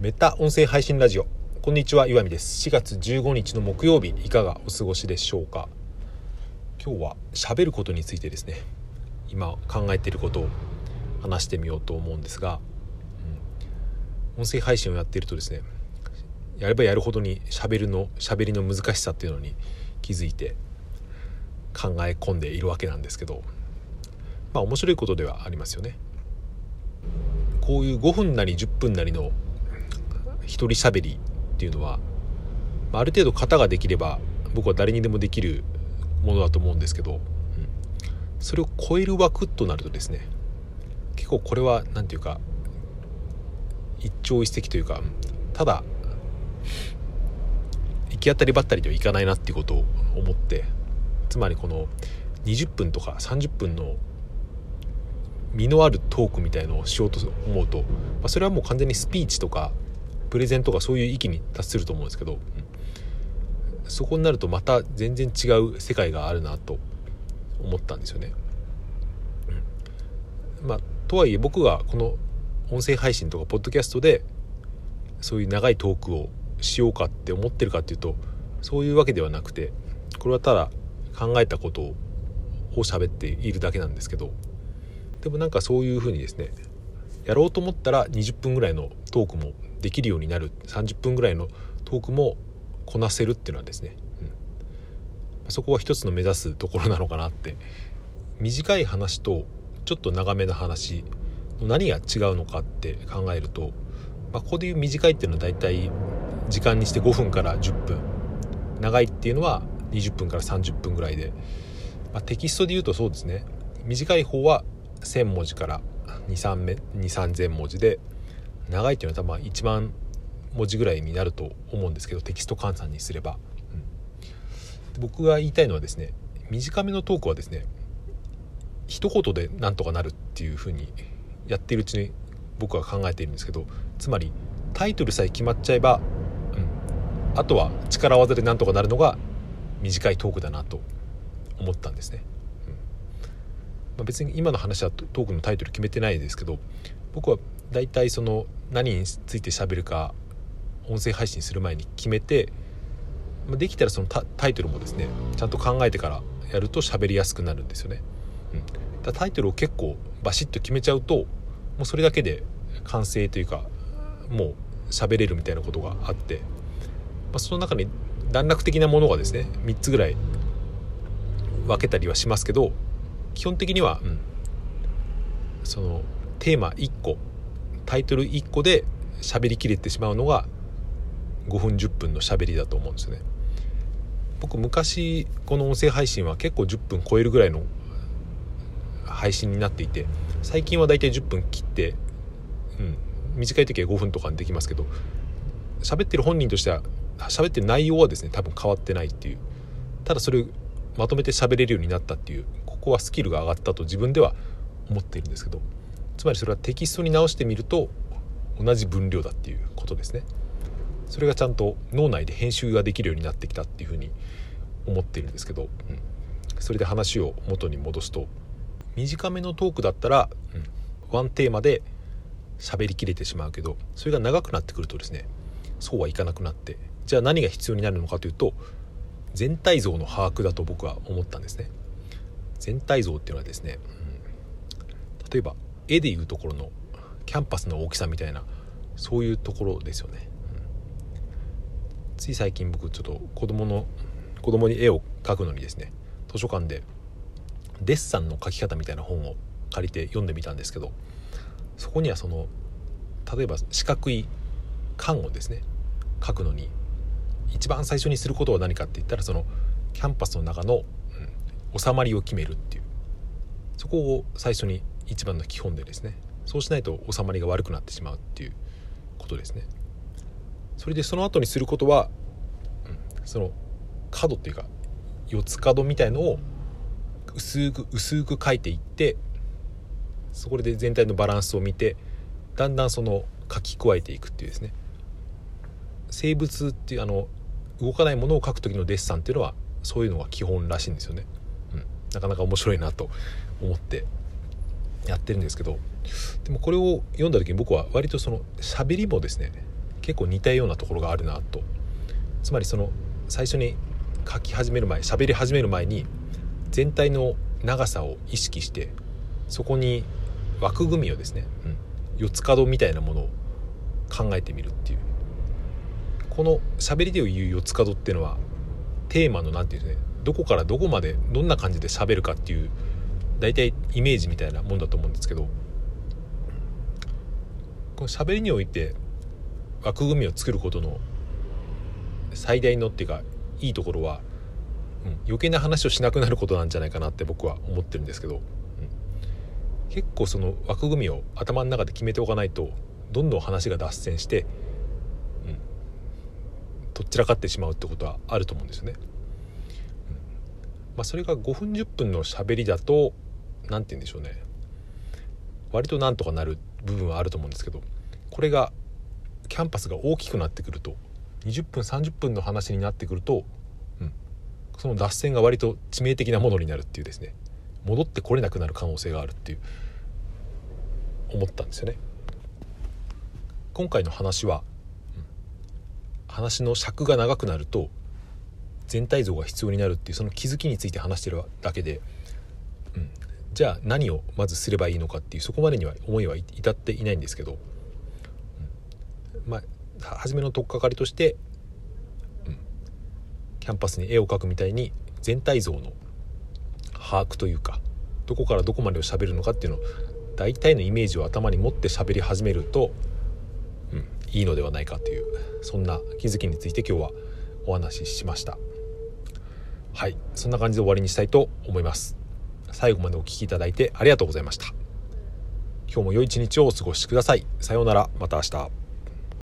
メタ音声配信ラジオ。こんにちは岩見です。4月15日の木曜日いかがお過ごしでしょうか？今日は喋ることについてですね。今考えていることを話してみようと思うんですが、うん、音声配信をやっているとですねやればやるほどに喋るの喋りの難しさっていうのに気づいて考え込んでいるわけなんですけどまあ面白いことではありますよね。こういう5分なり10分なりの一人喋りっていうのはある程度型ができれば僕は誰にでもできるものだと思うんですけど、うん、それを超える枠となるとですね結構これは何て言うか一朝一夕というかただ行き当たりばったりではいかないなっていうことを思ってつまりこの20分とか30分の身のあるトークみたいのをしようと思うと、まあ、それはもう完全にスピーチとかプレゼンとかそういう域に達すると思うんですけど、うん、そこになるとまた全然違う世界があるなと思ったんですよね。うん、まあ、とはいえ僕がこの音声配信とかポッドキャストでそういう長いトークをしようかって思ってるかっていうとそういうわけではなくてこれはただ考えたことを喋っているだけなんですけどでもなんかそういうふうにですねやろうと思ったら20分ぐらいのトークもできるようになる30分ぐらいのトークもこなせるっていうのはですね、うん、そこは一つの目指すところなのかなって。短い話とちょっと長めの話の何が違うのかって考えると、まあ、ここでいう短いっていうのは大体時間にして5分から10分。長いっていうのは20分から30分ぐらいで、まあ、テキストで言うとそうですね。短い方は1,000文字から23000文字で。長いっていうのは多分1万文字ぐらいになると思うんですけどテキスト換算にすれば、うん、僕が言いたいのはですね短めのトークはですね一言でなんとかなるっていうふうにやっているうちに僕は考えているんですけどつまりタイトルさえ決まっちゃえば、うん、あとは力技でなんとかなるのが短いトークだなと思ったんですね。うん。まあ、別に今の話はトークのタイトル決めてないですけど僕は大体その何について喋るか音声配信する前に決めてできたらそのタイトルもですねちゃんと考えてからやると喋りやすくなるんですよね。うん、だタイトルを結構バシッと決めちゃうともうそれだけで完成というかもう喋れるみたいなことがあって、まあ、その中に段落的なものがですね3つぐらい分けたりはしますけど基本的には、うん、そのテーマ1個タイトル1個で喋りきれてしまうのが5分10分の喋りだと思うんですね。僕昔この音声配信は結構10分超えるぐらいの配信になっていて最近はだいたい10分切って、うん、短い時は5分とかにできますけど喋ってる本人としては喋ってる内容はですね多分変わってないっていうただそれをまとめて喋れるようになったっていうここはスキルが上がったと自分では思っているんですけどつまりそれはテキストに直してみると同じ分量だっていうことですね。それがちゃんと脳内で編集ができるようになってきたっていうふうに思ってるんですけど、うん、それで話を元に戻すと短めのトークだったら、うん、ワンテーマで喋りきれてしまうけどそれが長くなってくるとですねそうはいかなくなってじゃあ何が必要になるのかというと全体像の把握だと僕は思ったんですね。全体像っていうのはですね、うん、例えば絵でいうところのキャンパスの大きさみたいなそういうところですよね、うん、つい最近僕ちょっと子供の子供に絵を描くのにですね図書館でデッサンの描き方みたいな本を借りて読んでみたんですけどそこにはその例えば四角い缶をですね書くのに一番最初にすることは何かって言ったらそのキャンパスの中の、うん、収まりを決めるっていう。そこを最初に一番の基本でですね。そうしないと収まりが悪くなってしまうっていうことですね。それでその後にすることは、うん、その角っていうか四つ角みたいのを薄く薄く書いていってそこで全体のバランスを見てだんだんその書き加えていくっていうですね。生物っていうあの動かないものを書く時のデッサンっていうのはそういうのが基本らしいんですよね、うん、なかなか面白いなと思って。やってるんですけどでもこれを読んだ時に僕は割とその喋りもですね結構似たようなところがあるなと。つまりその最初に書き始める前喋り始める前に全体の長さを意識してそこに枠組みをですね、うん、四つ角みたいなものを考えてみるっていう。この喋りで言う四つ角っていうのはテーマの何て言うんですねどこからどこまでどんな感じで喋るかっていう大体イメージみたいなもんだと思うんですけどこの喋りにおいて枠組みを作ることの最大のっていうかいいところは、うん、余計な話をしなくなることなんじゃないかなって僕は思ってるんですけど、うん、結構その枠組みを頭の中で決めておかないとどんどん話が脱線して、うん、とっちらかってしまうってことはあると思うんですよね。まあ、それが5分10分の喋りだと何て言うんでしょうね。割となんとかなる部分はあると思うんですけどこれがキャンパスが大きくなってくると20分30分の話になってくると、うん、その脱線が割と致命的なものになるっていうですね。戻ってこれなくなる可能性があるっていう思ったんですよね。今回の話は、うん、話の尺が長くなると全体像が必要になるっていうその気づきについて話してるだけで、じゃあ何をまずすればいいのかっていうそこまでには思いは至っていないんですけど、うん、まあ初めの取っかかりとして、うん、キャンパスに絵を描くみたいに全体像の把握というかどこからどこまでを喋るのかっていうのを大体のイメージを頭に持って喋り始めると、うん、いいのではないかというそんな気づきについて今日はお話ししました。はい。そんな感じで終わりにしたいと思います。最後までお聴きいただいてありがとうございました。今日も良い一日をお過ごしください。さようなら。また明日。